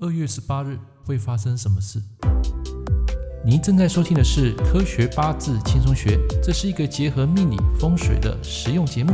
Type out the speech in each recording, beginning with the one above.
二月十八日会发生什么事？您正在收听的是《科学八字轻松学》，这是一个结合命理风水的实用节目。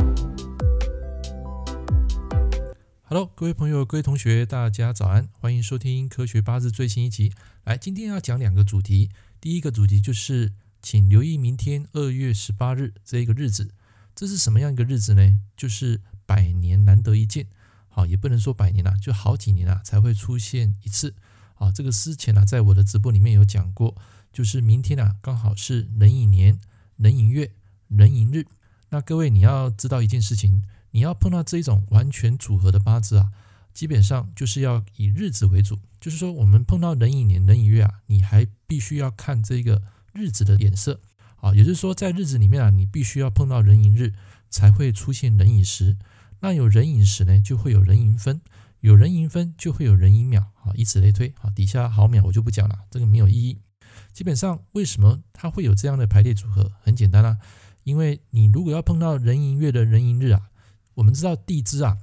Hello，各位朋友、各位同学，大家早安，欢迎收听《科学八字》最新一集。来，今天要讲两个主题。第一个主题就是，请留意明天二月十八日这一个日子，这是什么样一个日子呢？就是百年难得一见。好，也不能说百年了，就好几年了才会出现一次。啊，这个之前呢，在我的直播里面有讲过，就是明天啊，刚好是壬寅年、壬寅月、壬寅日。那各位你要知道一件事情，你要碰到这一种完全组合的八字啊，基本上就是要以日子为主。就是说，我们碰到壬寅年、壬寅月啊，你还必须要看这个日子的脸色。啊，也就是说，在日子里面啊，你必须要碰到壬寅日，才会出现壬寅时。那有壬寅时呢，就会有壬寅分；有壬寅分，就会有壬寅秒啊，以此类推。啊，底下毫秒我就不讲了，这个没有意义。基本上，为什么它会有这样的排列组合？很简单、啊，因为你如果要碰到壬寅月的壬寅日啊，我们知道地支啊，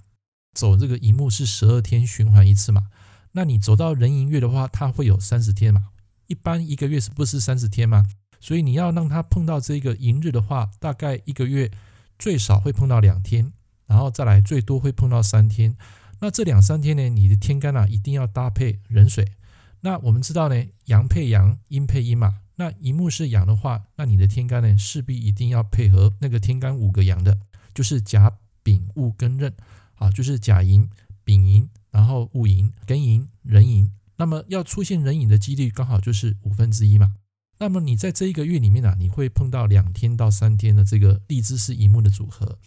走这个乙木是十二天循环一次嘛。那你走到壬寅月的话，它会有三十天嘛。一般一个月是不是三十天嘛？所以你要让它碰到这个寅日的话，大概一个月最少会碰到两天。然后再来，最多会碰到三天。那这两三天呢，你的天干啊一定要搭配壬水。那我们知道呢，阳配阳，阴配阴嘛。那乙木是阳的话，那你的天干呢势必一定要配合那个天干五个阳的，就是甲、丙、戊、庚、壬啊，就是甲寅、丙寅，然后戊寅、庚寅、壬寅。那么要出现壬寅的几率刚好就是五分之一嘛。那么你在这一个月里面啊，你会碰到两天到三天的这个地支是乙木的组合。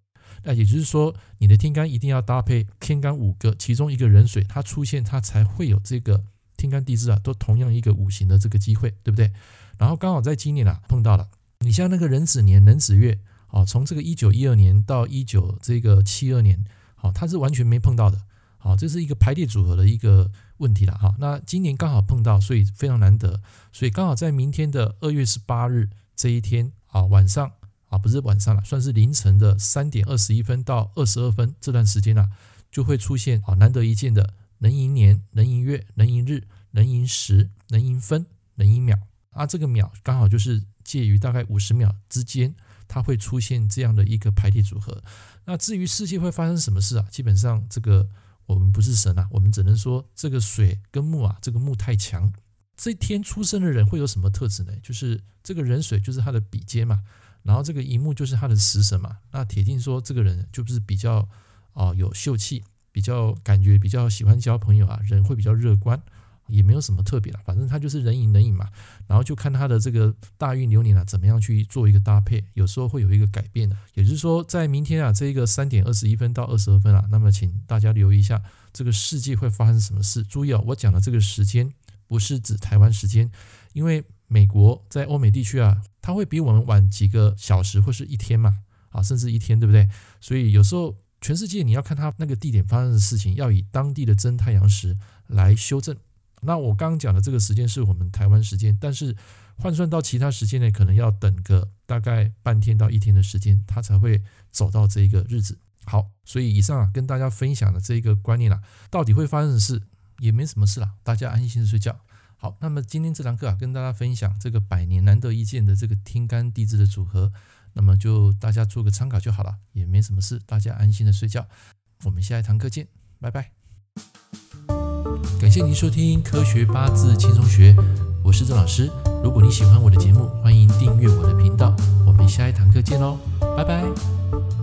那也就是说，你的天干一定要搭配天干五个，其中一个壬水，它出现，它才会有这个天干地支啊，都同样一个五行的这个机会，对不对？然后刚好在今年啊碰到了，你像那个壬子年、壬子月，啊，从这个一九一二年到一九这个七二年，好，它是完全没碰到的，好，这是一个排列组合的一个问题了哈。那今年刚好碰到，所以非常难得，所以刚好在明天的二月十八日这一天啊晚上。啊，不是晚上了，算是凌晨的三点二十一分到二十二分这段时间啊，就会出现啊难得一见的壬寅年、壬寅月、壬寅日、壬寅时、壬寅分、壬寅秒啊，这个秒刚好就是介于大概五十秒之间，它会出现这样的一个排列组合。那至于世界会发生什么事啊？基本上这个我们不是神啊，我们只能说这个水跟木啊，这个木太强，这天出生的人会有什么特质呢？就是这个壬水就是他的比肩嘛。然后这个乙木就是他的食神嘛，那铁定说这个人就是比较啊、有秀气，比较感觉比较喜欢交朋友啊，人会比较乐观，也没有什么特别的，反正他就是人影人影嘛，然后就看他的这个大运流年啊怎么样去做一个搭配，有时候会有一个改变的，也就是说在明天啊这一个三点二十一分到二十二分啊，那么请大家留意一下这个世界会发生什么事，注意啊、哦，我讲的这个时间不是指台湾时间，因为。美国在欧美地区啊，它会比我们晚几个小时或是一天嘛，啊，甚至一天，对不对？所以有时候全世界你要看它那个地点发生的事情，要以当地的真太阳时来修正。那我刚刚讲的这个时间是我们台湾时间，但是换算到其他时间呢，可能要等个大概半天到一天的时间，它才会走到这一个日子。好，所以以上啊跟大家分享的这一个观念啊，到底会发生的事也没什么事啦，大家安心的睡觉。好，那么今天这堂课啊，跟大家分享这个百年难得一见的这个天干地支的组合，那么就大家做个参考就好了，也没什么事，大家安心的睡觉。我们下一堂课见，拜拜。感谢您收听《科学八字轻松学》，我是郑老师。如果你喜欢我的节目，欢迎订阅我的频道。我们下一堂课见喽，拜拜。